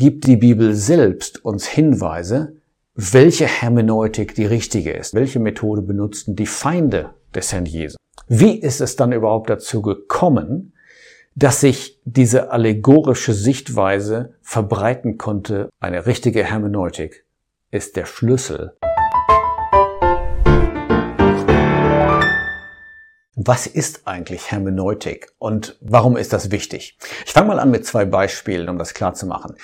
gibt die Bibel selbst uns Hinweise, welche Hermeneutik die richtige ist. Welche Methode benutzten die Feinde des Herrn Jesus? Wie ist es dann überhaupt dazu gekommen, dass sich diese allegorische Sichtweise verbreiten konnte? Eine richtige Hermeneutik ist der Schlüssel. Was ist eigentlich Hermeneutik und warum ist das wichtig? Ich fange mal an mit zwei Beispielen, um das klar zu machen.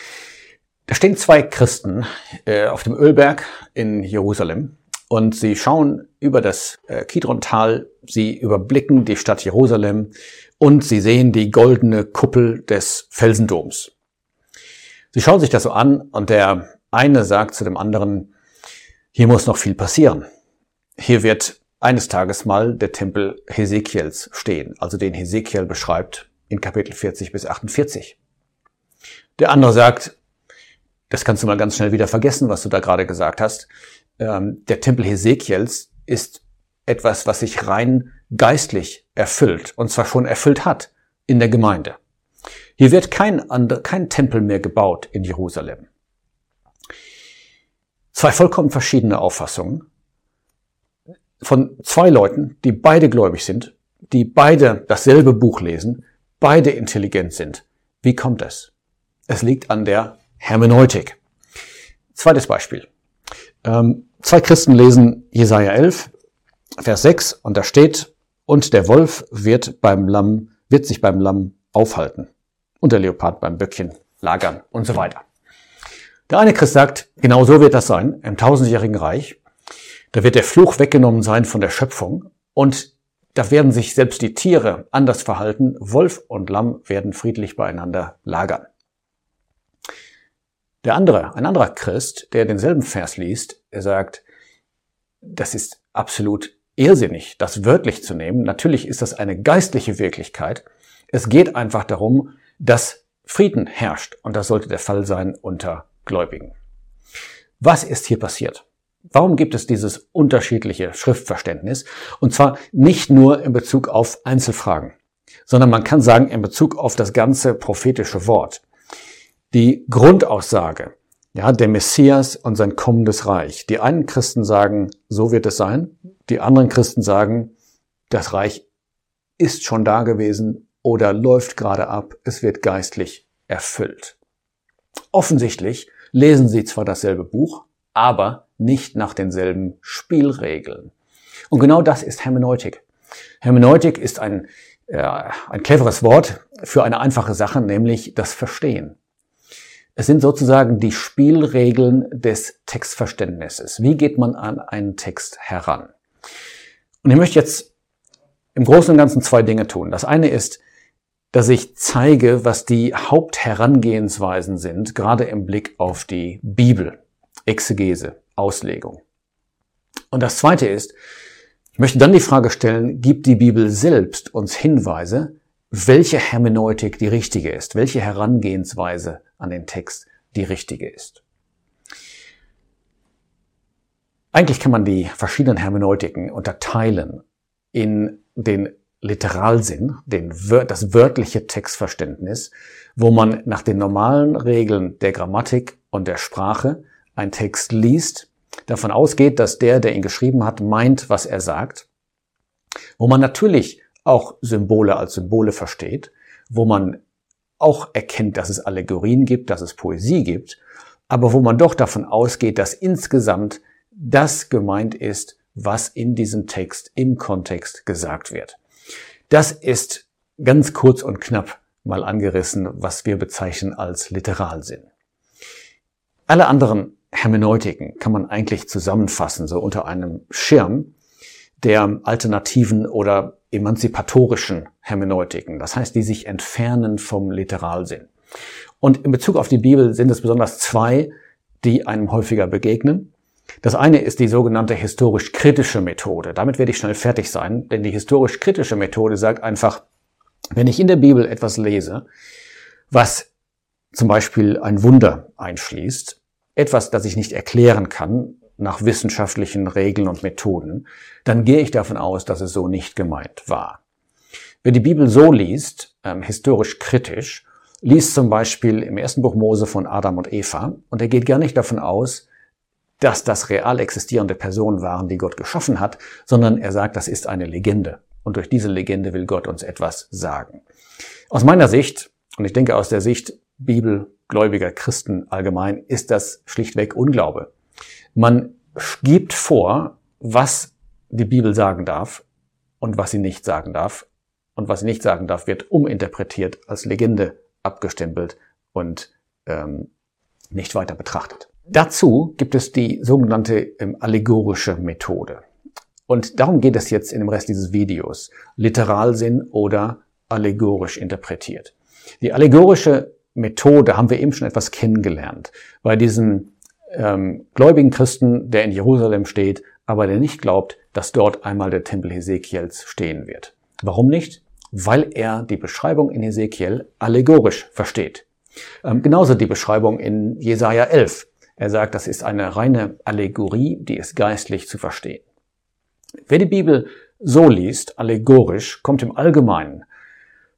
Da stehen zwei Christen äh, auf dem Ölberg in Jerusalem und sie schauen über das äh, Kidron-Tal, sie überblicken die Stadt Jerusalem und sie sehen die goldene Kuppel des Felsendoms. Sie schauen sich das so an und der eine sagt zu dem anderen, hier muss noch viel passieren. Hier wird eines Tages mal der Tempel Hesekiels stehen, also den Hesekiel beschreibt in Kapitel 40 bis 48. Der andere sagt, das kannst du mal ganz schnell wieder vergessen, was du da gerade gesagt hast. Ähm, der Tempel Hesekiels ist etwas, was sich rein geistlich erfüllt und zwar schon erfüllt hat in der Gemeinde. Hier wird kein, ander, kein Tempel mehr gebaut in Jerusalem. Zwei vollkommen verschiedene Auffassungen von zwei Leuten, die beide gläubig sind, die beide dasselbe Buch lesen, beide intelligent sind. Wie kommt es? Es liegt an der Hermeneutik. Zweites Beispiel. Ähm, zwei Christen lesen Jesaja 11, Vers 6 und da steht, und der Wolf wird beim Lamm, wird sich beim Lamm aufhalten und der Leopard beim Böckchen lagern und so weiter. Der eine Christ sagt, genau so wird das sein im tausendjährigen Reich. Da wird der Fluch weggenommen sein von der Schöpfung und da werden sich selbst die Tiere anders verhalten. Wolf und Lamm werden friedlich beieinander lagern. Der andere, ein anderer Christ, der denselben Vers liest, er sagt, das ist absolut irrsinnig, das wörtlich zu nehmen. Natürlich ist das eine geistliche Wirklichkeit. Es geht einfach darum, dass Frieden herrscht und das sollte der Fall sein unter Gläubigen. Was ist hier passiert? Warum gibt es dieses unterschiedliche Schriftverständnis? Und zwar nicht nur in Bezug auf Einzelfragen, sondern man kann sagen in Bezug auf das ganze prophetische Wort die Grundaussage, ja, der Messias und sein kommendes Reich. Die einen Christen sagen, so wird es sein. Die anderen Christen sagen, das Reich ist schon da gewesen oder läuft gerade ab. Es wird geistlich erfüllt. Offensichtlich lesen sie zwar dasselbe Buch, aber nicht nach denselben Spielregeln. Und genau das ist Hermeneutik. Hermeneutik ist ein, äh, ein cleveres Wort für eine einfache Sache, nämlich das Verstehen. Es sind sozusagen die Spielregeln des Textverständnisses. Wie geht man an einen Text heran? Und ich möchte jetzt im Großen und Ganzen zwei Dinge tun. Das eine ist, dass ich zeige, was die Hauptherangehensweisen sind, gerade im Blick auf die Bibel, Exegese, Auslegung. Und das zweite ist, ich möchte dann die Frage stellen, gibt die Bibel selbst uns Hinweise, welche Hermeneutik die richtige ist, welche Herangehensweise an den Text die richtige ist. Eigentlich kann man die verschiedenen Hermeneutiken unterteilen in den Literalsinn, den, das wörtliche Textverständnis, wo man nach den normalen Regeln der Grammatik und der Sprache einen Text liest, davon ausgeht, dass der, der ihn geschrieben hat, meint, was er sagt, wo man natürlich auch Symbole als Symbole versteht, wo man auch erkennt, dass es Allegorien gibt, dass es Poesie gibt, aber wo man doch davon ausgeht, dass insgesamt das gemeint ist, was in diesem Text im Kontext gesagt wird. Das ist ganz kurz und knapp mal angerissen, was wir bezeichnen als Literalsinn. Alle anderen Hermeneutiken kann man eigentlich zusammenfassen, so unter einem Schirm der alternativen oder emanzipatorischen Hermeneutiken, das heißt, die sich entfernen vom Literalsinn. Und in Bezug auf die Bibel sind es besonders zwei, die einem häufiger begegnen. Das eine ist die sogenannte historisch-kritische Methode. Damit werde ich schnell fertig sein, denn die historisch-kritische Methode sagt einfach, wenn ich in der Bibel etwas lese, was zum Beispiel ein Wunder einschließt, etwas, das ich nicht erklären kann, nach wissenschaftlichen Regeln und Methoden, dann gehe ich davon aus, dass es so nicht gemeint war. Wer die Bibel so liest, ähm, historisch kritisch, liest zum Beispiel im ersten Buch Mose von Adam und Eva und er geht gar nicht davon aus, dass das real existierende Personen waren, die Gott geschaffen hat, sondern er sagt, das ist eine Legende. Und durch diese Legende will Gott uns etwas sagen. Aus meiner Sicht, und ich denke aus der Sicht bibelgläubiger Christen allgemein, ist das schlichtweg Unglaube. Man gibt vor, was die Bibel sagen darf und was sie nicht sagen darf. Und was sie nicht sagen darf, wird uminterpretiert, als Legende abgestempelt und ähm, nicht weiter betrachtet. Dazu gibt es die sogenannte ähm, allegorische Methode. Und darum geht es jetzt in dem Rest dieses Videos. Literalsinn oder allegorisch interpretiert. Die allegorische Methode haben wir eben schon etwas kennengelernt. Bei diesem ähm, gläubigen Christen, der in Jerusalem steht, aber der nicht glaubt, dass dort einmal der Tempel Hesekiels stehen wird. Warum nicht? Weil er die Beschreibung in Hesekiel allegorisch versteht. Ähm, genauso die Beschreibung in Jesaja 11. Er sagt, das ist eine reine Allegorie, die ist geistlich zu verstehen. Wer die Bibel so liest, allegorisch, kommt im Allgemeinen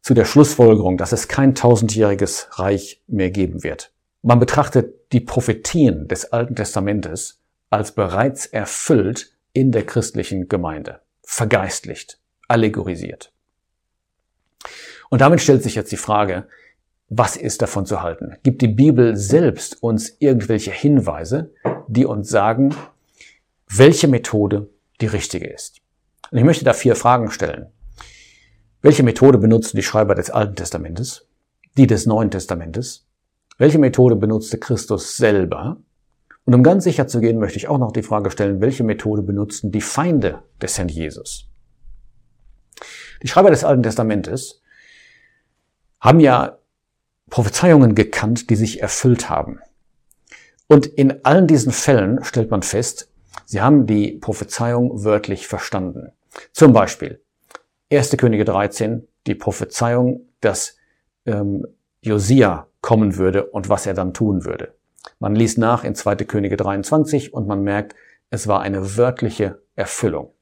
zu der Schlussfolgerung, dass es kein tausendjähriges Reich mehr geben wird. Man betrachtet die Prophetien des Alten Testamentes als bereits erfüllt in der christlichen Gemeinde, vergeistlicht, allegorisiert. Und damit stellt sich jetzt die Frage, was ist davon zu halten? Gibt die Bibel selbst uns irgendwelche Hinweise, die uns sagen, welche Methode die richtige ist? Und ich möchte da vier Fragen stellen. Welche Methode benutzten die Schreiber des Alten Testamentes? Die des Neuen Testamentes? Welche Methode benutzte Christus selber? Und um ganz sicher zu gehen, möchte ich auch noch die Frage stellen, welche Methode benutzten die Feinde des Herrn Jesus? Die Schreiber des Alten Testamentes haben ja Prophezeiungen gekannt, die sich erfüllt haben. Und in allen diesen Fällen stellt man fest, sie haben die Prophezeiung wörtlich verstanden. Zum Beispiel 1. Könige 13, die Prophezeiung, dass ähm, Josia kommen würde und was er dann tun würde. Man liest nach in 2. Könige 23 und man merkt, es war eine wörtliche Erfüllung.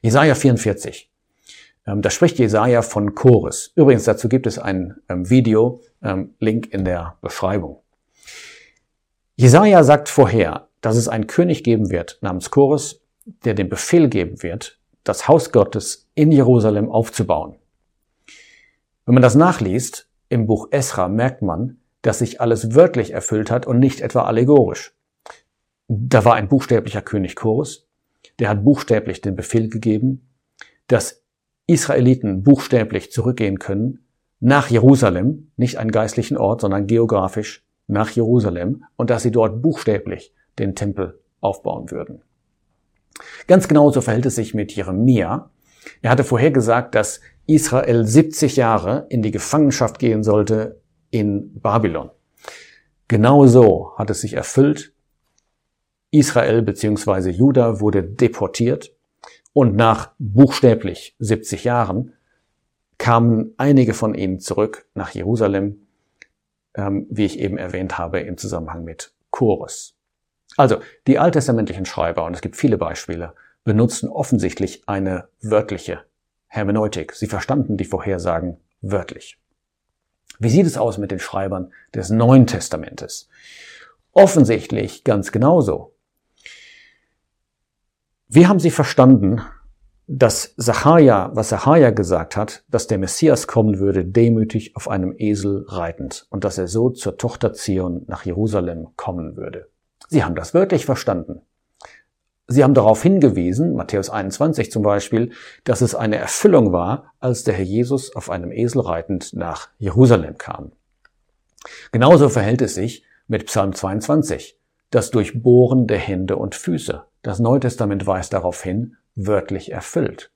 Jesaja 44. Ähm, da spricht Jesaja von Chores. Übrigens, dazu gibt es ein ähm, Video, ähm, Link in der Beschreibung. Jesaja sagt vorher, dass es einen König geben wird namens Chores, der den Befehl geben wird, das Haus Gottes in Jerusalem aufzubauen. Wenn man das nachliest, im Buch Esra merkt man, dass sich alles wörtlich erfüllt hat und nicht etwa allegorisch. Da war ein buchstäblicher König Chorus, der hat buchstäblich den Befehl gegeben, dass Israeliten buchstäblich zurückgehen können nach Jerusalem, nicht einen geistlichen Ort, sondern geografisch nach Jerusalem und dass sie dort buchstäblich den Tempel aufbauen würden. Ganz genauso verhält es sich mit Jeremia. Er hatte vorhergesagt, dass Israel 70 Jahre in die Gefangenschaft gehen sollte in Babylon. Genau so hat es sich erfüllt. Israel bzw. Juda wurde deportiert und nach buchstäblich 70 Jahren kamen einige von ihnen zurück nach Jerusalem, ähm, wie ich eben erwähnt habe, im Zusammenhang mit Chorus. Also, die alttestamentlichen Schreiber, und es gibt viele Beispiele, benutzen offensichtlich eine wörtliche Hermeneutik. Sie verstanden die Vorhersagen wörtlich. Wie sieht es aus mit den Schreibern des Neuen Testamentes? Offensichtlich ganz genauso. Wie haben sie verstanden, dass Zacharia, was Zacharia gesagt hat, dass der Messias kommen würde, demütig auf einem Esel reitend und dass er so zur Tochter Zion nach Jerusalem kommen würde? Sie haben das wörtlich verstanden. Sie haben darauf hingewiesen, Matthäus 21 zum Beispiel, dass es eine Erfüllung war, als der Herr Jesus auf einem Esel reitend nach Jerusalem kam. Genauso verhält es sich mit Psalm 22, das Durchbohren der Hände und Füße. Das Neue Testament weist darauf hin, wörtlich erfüllt.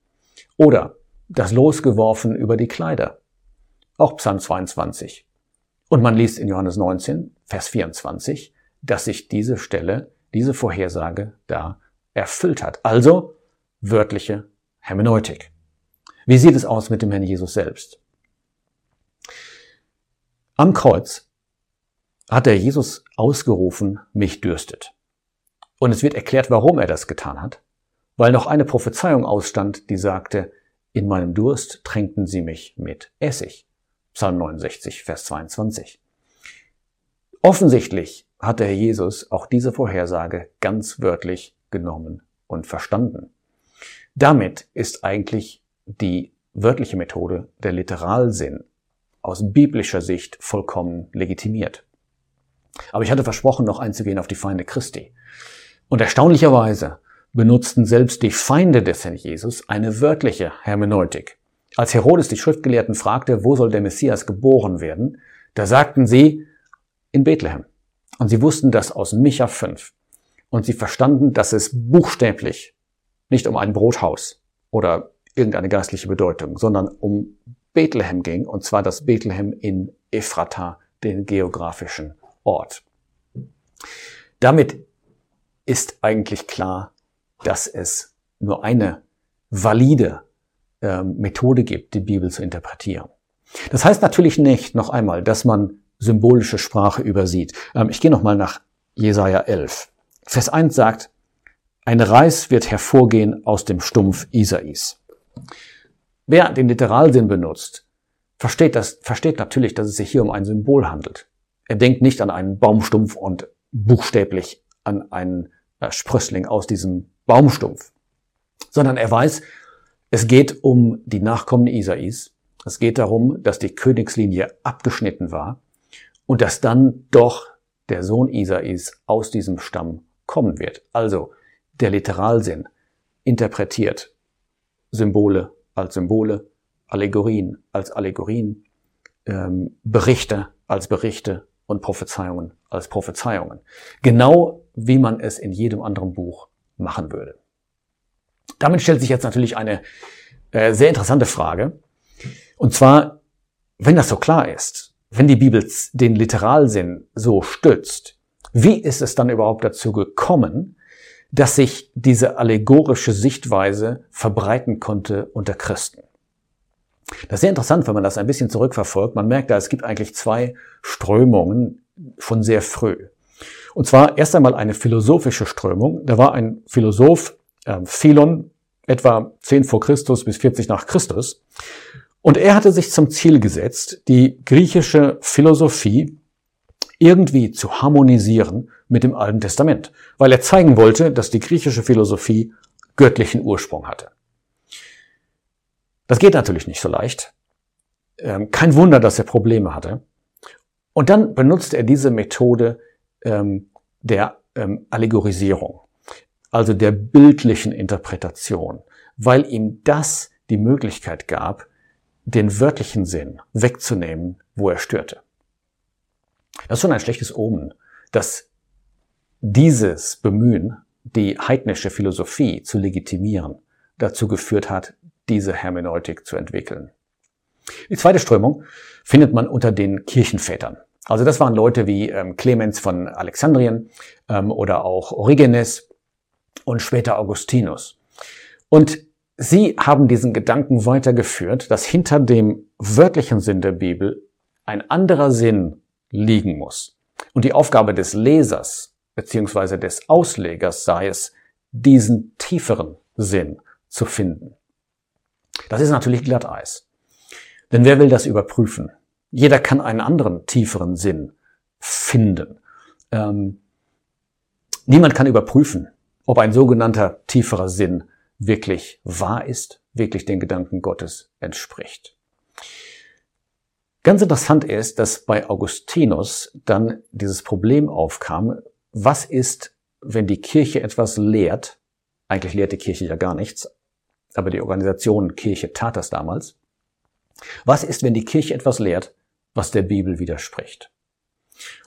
Oder das Losgeworfen über die Kleider. Auch Psalm 22. Und man liest in Johannes 19, Vers 24, dass sich diese Stelle, diese Vorhersage da erfüllt hat. Also wörtliche Hermeneutik. Wie sieht es aus mit dem Herrn Jesus selbst? Am Kreuz hat der Jesus ausgerufen, mich dürstet. Und es wird erklärt, warum er das getan hat, weil noch eine Prophezeiung ausstand, die sagte, in meinem Durst tränkten sie mich mit Essig. Psalm 69, Vers 22. Offensichtlich hat der Herr Jesus auch diese Vorhersage ganz wörtlich genommen und verstanden. Damit ist eigentlich die wörtliche Methode der Literalsinn aus biblischer Sicht vollkommen legitimiert. Aber ich hatte versprochen, noch einzugehen auf die Feinde Christi. Und erstaunlicherweise benutzten selbst die Feinde des Herrn Jesus eine wörtliche Hermeneutik. Als Herodes die Schriftgelehrten fragte, wo soll der Messias geboren werden, da sagten sie, in Bethlehem. Und sie wussten das aus Micha 5. Und sie verstanden, dass es buchstäblich nicht um ein Brothaus oder irgendeine geistliche Bedeutung, sondern um Bethlehem ging, und zwar das Bethlehem in Ephrata, den geografischen Ort. Damit ist eigentlich klar, dass es nur eine valide äh, Methode gibt, die Bibel zu interpretieren. Das heißt natürlich nicht, noch einmal, dass man symbolische Sprache übersieht. Ähm, ich gehe nochmal nach Jesaja 11. Vers 1 sagt, ein Reis wird hervorgehen aus dem Stumpf Isais. Wer den Literalsinn benutzt, versteht, das, versteht natürlich, dass es sich hier um ein Symbol handelt. Er denkt nicht an einen Baumstumpf und buchstäblich an einen äh, Sprössling aus diesem Baumstumpf, sondern er weiß, es geht um die Nachkommen Isais. Es geht darum, dass die Königslinie abgeschnitten war und dass dann doch der Sohn Isais aus diesem Stamm kommen wird. Also der Literalsinn interpretiert Symbole als Symbole, Allegorien als Allegorien, ähm, Berichte als Berichte und Prophezeiungen als Prophezeiungen. Genau wie man es in jedem anderen Buch machen würde. Damit stellt sich jetzt natürlich eine äh, sehr interessante Frage. Und zwar, wenn das so klar ist, wenn die Bibel den Literalsinn so stützt, wie ist es dann überhaupt dazu gekommen, dass sich diese allegorische Sichtweise verbreiten konnte unter Christen? Das ist sehr interessant, wenn man das ein bisschen zurückverfolgt. Man merkt da, es gibt eigentlich zwei Strömungen von sehr früh. Und zwar erst einmal eine philosophische Strömung. Da war ein Philosoph, äh, Philon, etwa 10 vor Christus bis 40 nach Christus. Und er hatte sich zum Ziel gesetzt, die griechische Philosophie irgendwie zu harmonisieren mit dem Alten Testament, weil er zeigen wollte, dass die griechische Philosophie göttlichen Ursprung hatte. Das geht natürlich nicht so leicht. Ähm, kein Wunder, dass er Probleme hatte. Und dann benutzt er diese Methode ähm, der ähm, Allegorisierung also der bildlichen Interpretation, weil ihm das die Möglichkeit gab, den wörtlichen Sinn wegzunehmen, wo er störte. Das ist schon ein schlechtes Omen, dass dieses Bemühen, die heidnische Philosophie zu legitimieren, dazu geführt hat, diese Hermeneutik zu entwickeln. Die zweite Strömung findet man unter den Kirchenvätern. Also das waren Leute wie ähm, Clemens von Alexandrien ähm, oder auch Origenes, und später Augustinus. Und sie haben diesen Gedanken weitergeführt, dass hinter dem wörtlichen Sinn der Bibel ein anderer Sinn liegen muss. Und die Aufgabe des Lesers beziehungsweise des Auslegers sei es, diesen tieferen Sinn zu finden. Das ist natürlich Glatteis. Denn wer will das überprüfen? Jeder kann einen anderen tieferen Sinn finden. Ähm, niemand kann überprüfen, ob ein sogenannter tieferer Sinn wirklich wahr ist, wirklich den Gedanken Gottes entspricht. Ganz interessant ist, dass bei Augustinus dann dieses Problem aufkam, was ist, wenn die Kirche etwas lehrt, eigentlich lehrt die Kirche ja gar nichts, aber die Organisation Kirche tat das damals, was ist, wenn die Kirche etwas lehrt, was der Bibel widerspricht?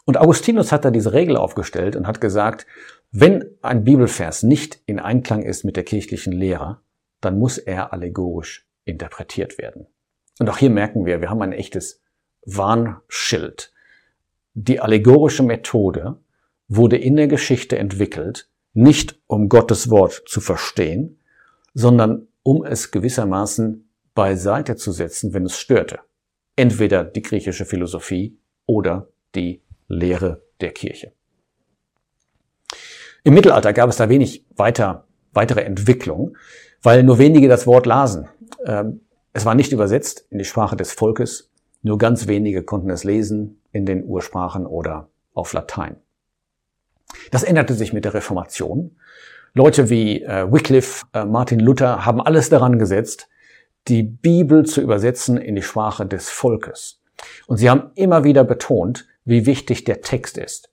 Und Augustinus hat da diese Regel aufgestellt und hat gesagt, wenn ein Bibelvers nicht in Einklang ist mit der kirchlichen Lehre, dann muss er allegorisch interpretiert werden. Und auch hier merken wir, wir haben ein echtes Warnschild. Die allegorische Methode wurde in der Geschichte entwickelt, nicht um Gottes Wort zu verstehen, sondern um es gewissermaßen beiseite zu setzen, wenn es störte. Entweder die griechische Philosophie oder die Lehre der Kirche. Im Mittelalter gab es da wenig weiter, weitere Entwicklung, weil nur wenige das Wort lasen. Ähm, es war nicht übersetzt in die Sprache des Volkes Nur ganz wenige konnten es lesen in den Ursprachen oder auf Latein. Das änderte sich mit der Reformation. Leute wie äh, Wycliffe, äh, Martin Luther haben alles daran gesetzt, die Bibel zu übersetzen in die Sprache des Volkes. Und sie haben immer wieder betont, wie wichtig der Text ist.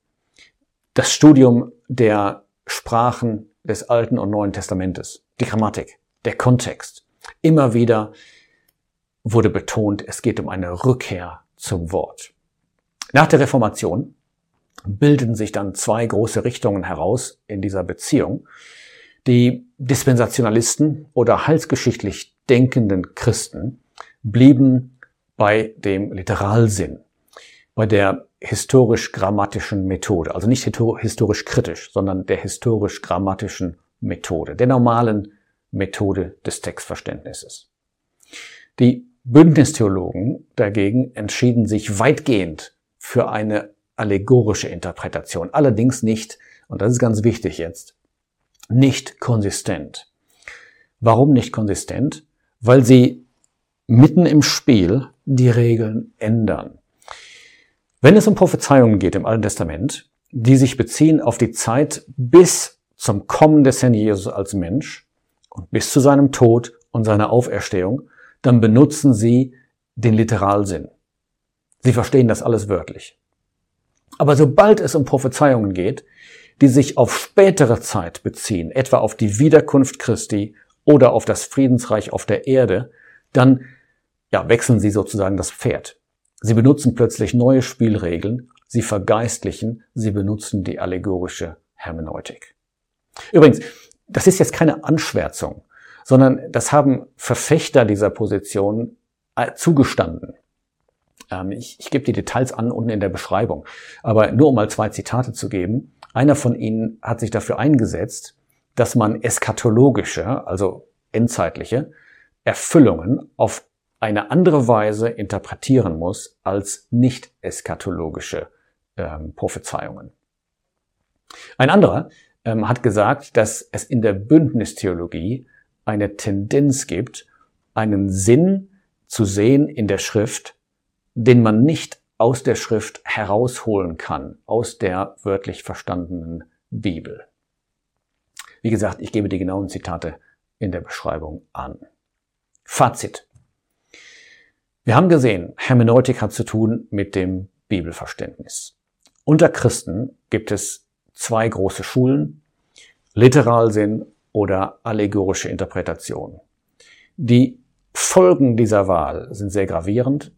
Das Studium der Sprachen des Alten und Neuen Testamentes, die Grammatik, der Kontext. Immer wieder wurde betont, es geht um eine Rückkehr zum Wort. Nach der Reformation bilden sich dann zwei große Richtungen heraus in dieser Beziehung. Die Dispensationalisten oder heilsgeschichtlich denkenden Christen blieben bei dem Literalsinn, bei der historisch-grammatischen Methode, also nicht historisch-kritisch, sondern der historisch-grammatischen Methode, der normalen Methode des Textverständnisses. Die Bündnistheologen dagegen entschieden sich weitgehend für eine allegorische Interpretation, allerdings nicht, und das ist ganz wichtig jetzt, nicht konsistent. Warum nicht konsistent? Weil sie mitten im Spiel die Regeln ändern. Wenn es um Prophezeiungen geht im Alten Testament, die sich beziehen auf die Zeit bis zum Kommen des Herrn Jesus als Mensch und bis zu seinem Tod und seiner Auferstehung, dann benutzen sie den Literalsinn. Sie verstehen das alles wörtlich. Aber sobald es um Prophezeiungen geht, die sich auf spätere Zeit beziehen, etwa auf die Wiederkunft Christi oder auf das Friedensreich auf der Erde, dann ja, wechseln sie sozusagen das Pferd. Sie benutzen plötzlich neue Spielregeln, sie vergeistlichen, sie benutzen die allegorische Hermeneutik. Übrigens, das ist jetzt keine Anschwärzung, sondern das haben Verfechter dieser Position äh, zugestanden. Ähm, ich, ich gebe die Details an unten in der Beschreibung. Aber nur um mal zwei Zitate zu geben. Einer von ihnen hat sich dafür eingesetzt, dass man eskatologische, also endzeitliche, Erfüllungen auf eine andere Weise interpretieren muss als nicht eskatologische ähm, Prophezeiungen. Ein anderer ähm, hat gesagt, dass es in der Bündnistheologie eine Tendenz gibt, einen Sinn zu sehen in der Schrift, den man nicht aus der Schrift herausholen kann, aus der wörtlich verstandenen Bibel. Wie gesagt, ich gebe die genauen Zitate in der Beschreibung an. Fazit. Wir haben gesehen, Hermeneutik hat zu tun mit dem Bibelverständnis. Unter Christen gibt es zwei große Schulen, Literalsinn oder allegorische Interpretation. Die Folgen dieser Wahl sind sehr gravierend.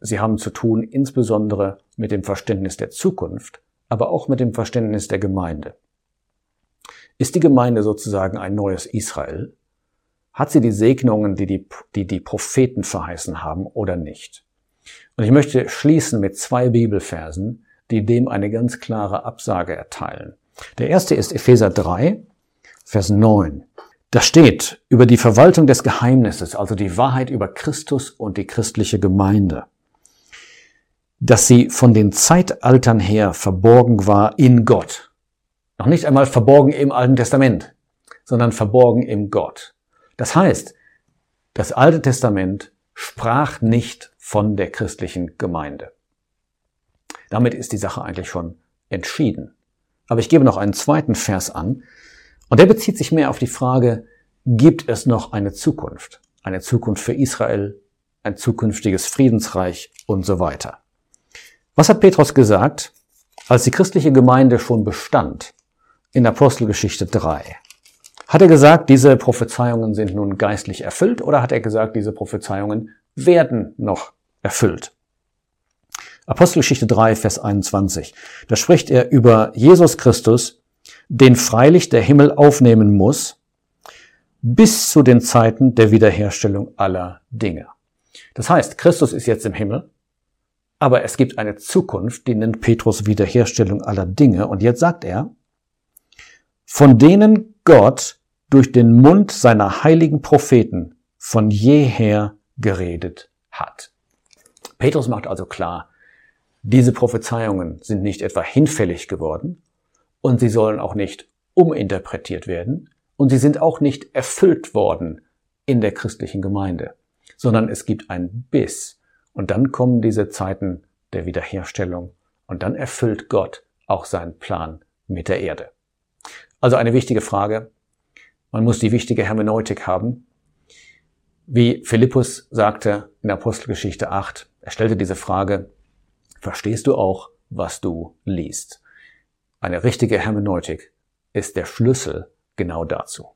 Sie haben zu tun insbesondere mit dem Verständnis der Zukunft, aber auch mit dem Verständnis der Gemeinde. Ist die Gemeinde sozusagen ein neues Israel? Hat sie die Segnungen, die die, die die Propheten verheißen haben oder nicht? Und ich möchte schließen mit zwei Bibelversen, die dem eine ganz klare Absage erteilen. Der erste ist Epheser 3, Vers 9. Da steht über die Verwaltung des Geheimnisses, also die Wahrheit über Christus und die christliche Gemeinde, dass sie von den Zeitaltern her verborgen war in Gott. Noch nicht einmal verborgen im Alten Testament, sondern verborgen im Gott. Das heißt, das Alte Testament sprach nicht von der christlichen Gemeinde. Damit ist die Sache eigentlich schon entschieden. Aber ich gebe noch einen zweiten Vers an, und der bezieht sich mehr auf die Frage, gibt es noch eine Zukunft? Eine Zukunft für Israel, ein zukünftiges Friedensreich und so weiter. Was hat Petrus gesagt, als die christliche Gemeinde schon bestand in Apostelgeschichte 3? Hat er gesagt, diese Prophezeiungen sind nun geistlich erfüllt oder hat er gesagt, diese Prophezeiungen werden noch erfüllt? Apostelgeschichte 3, Vers 21. Da spricht er über Jesus Christus, den freilich der Himmel aufnehmen muss, bis zu den Zeiten der Wiederherstellung aller Dinge. Das heißt, Christus ist jetzt im Himmel, aber es gibt eine Zukunft, die nennt Petrus Wiederherstellung aller Dinge. Und jetzt sagt er, von denen Gott durch den Mund seiner heiligen Propheten von jeher geredet hat. Petrus macht also klar, diese Prophezeiungen sind nicht etwa hinfällig geworden, und sie sollen auch nicht uminterpretiert werden und sie sind auch nicht erfüllt worden in der christlichen Gemeinde, sondern es gibt ein Biss Und dann kommen diese Zeiten der Wiederherstellung und dann erfüllt Gott auch seinen Plan mit der Erde. Also eine wichtige Frage. Man muss die wichtige Hermeneutik haben. Wie Philippus sagte in Apostelgeschichte 8, er stellte diese Frage, verstehst du auch, was du liest? Eine richtige Hermeneutik ist der Schlüssel genau dazu.